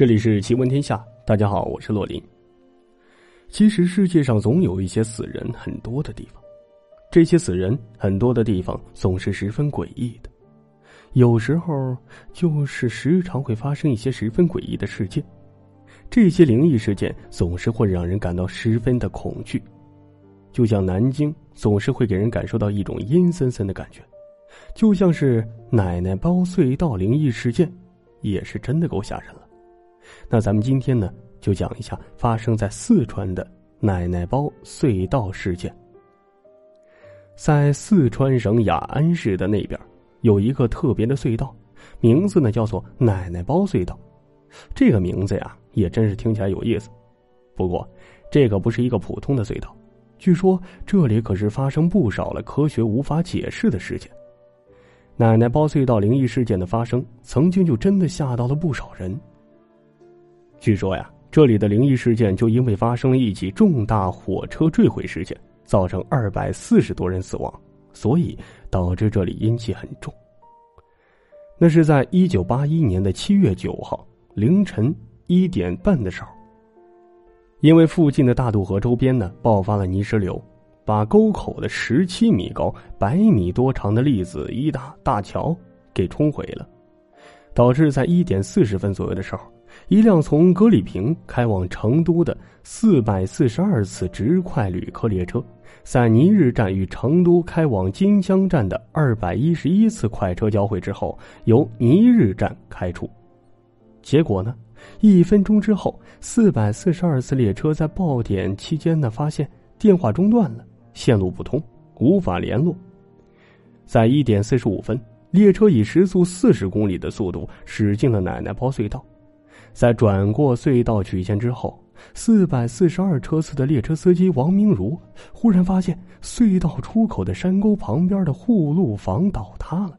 这里是奇闻天下，大家好，我是洛林。其实世界上总有一些死人很多的地方，这些死人很多的地方总是十分诡异的，有时候就是时常会发生一些十分诡异的事件。这些灵异事件总是会让人感到十分的恐惧，就像南京总是会给人感受到一种阴森森的感觉，就像是奶奶包隧道灵异事件，也是真的够吓人了。那咱们今天呢，就讲一下发生在四川的奶奶包隧道事件。在四川省雅安市的那边，有一个特别的隧道，名字呢叫做奶奶包隧道。这个名字呀，也真是听起来有意思。不过，这个不是一个普通的隧道，据说这里可是发生不少了科学无法解释的事件。奶奶包隧道灵异事件的发生，曾经就真的吓到了不少人。据说呀，这里的灵异事件就因为发生了一起重大火车坠毁事件，造成二百四十多人死亡，所以导致这里阴气很重。那是在一九八一年的七月九号凌晨一点半的时候，因为附近的大渡河周边呢爆发了泥石流，把沟口的十七米高、百米多长的粒子一大大桥给冲毁了，导致在一点四十分左右的时候。一辆从格里坪开往成都的四百四十二次直快旅客列车，在尼日站与成都开往金江站的二百一十一次快车交汇之后，由尼日站开出。结果呢，一分钟之后，四百四十二次列车在爆点期间呢，发现电话中断了，线路不通，无法联络。在一点四十五分，列车以时速四十公里的速度驶进了奶奶包隧道。在转过隧道曲线之后，四百四十二车次的列车司机王明如忽然发现隧道出口的山沟旁边的护路房倒塌了，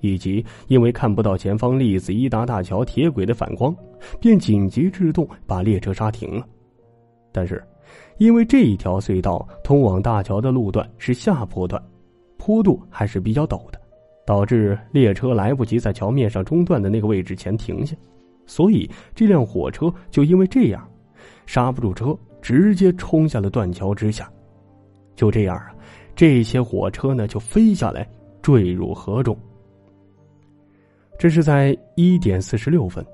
以及因为看不到前方栗子一达大桥铁轨的反光，便紧急制动把列车刹停了。但是，因为这一条隧道通往大桥的路段是下坡段，坡度还是比较陡的，导致列车来不及在桥面上中断的那个位置前停下。所以，这辆火车就因为这样，刹不住车，直接冲下了断桥之下。就这样啊，这些火车呢就飞下来，坠入河中。这是在一点四十六分，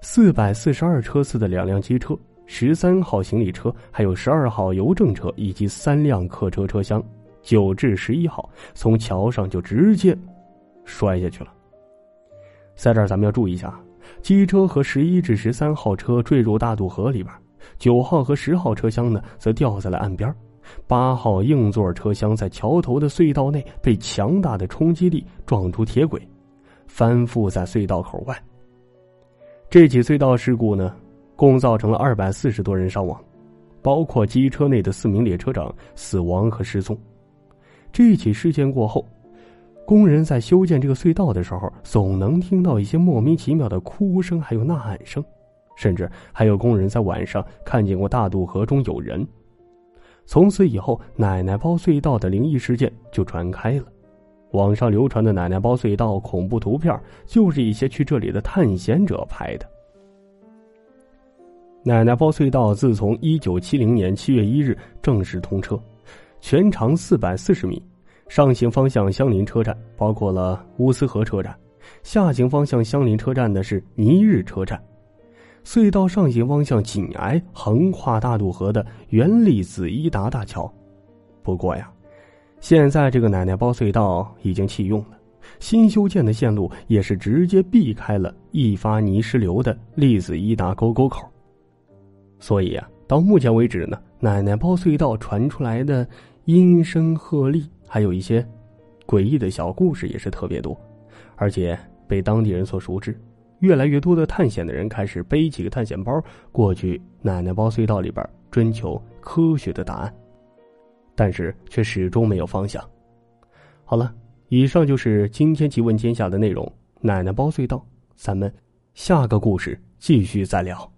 四百四十二车次的两辆机车、十三号行李车、还有十二号邮政车以及三辆客车车厢，九至十一号从桥上就直接摔下去了。在这儿，咱们要注意一下。机车和十一至十三号车坠入大渡河里边，九号和十号车厢呢则掉在了岸边，八号硬座车厢在桥头的隧道内被强大的冲击力撞出铁轨，翻覆在隧道口外。这起隧道事故呢，共造成了二百四十多人伤亡，包括机车内的四名列车长死亡和失踪。这起事件过后。工人在修建这个隧道的时候，总能听到一些莫名其妙的哭声，还有呐喊声，甚至还有工人在晚上看见过大渡河中有人。从此以后，奶奶包隧道的灵异事件就传开了。网上流传的奶奶包隧道恐怖图片，就是一些去这里的探险者拍的。奶奶包隧道自从一九七零年七月一日正式通车，全长四百四十米。上行方向相邻车站包括了乌斯河车站，下行方向相邻车站的是尼日车站。隧道上行方向紧挨横跨大渡河的原粒子伊达大桥。不过呀，现在这个奶奶包隧道已经弃用了，新修建的线路也是直接避开了易发泥石流的粒子伊达沟沟口。所以啊，到目前为止呢，奶奶包隧道传出来的阴声鹤唳。还有一些诡异的小故事也是特别多，而且被当地人所熟知。越来越多的探险的人开始背起个探险包过去奶奶包隧道里边追求科学的答案，但是却始终没有方向。好了，以上就是今天奇闻天下的内容。奶奶包隧道，咱们下个故事继续再聊。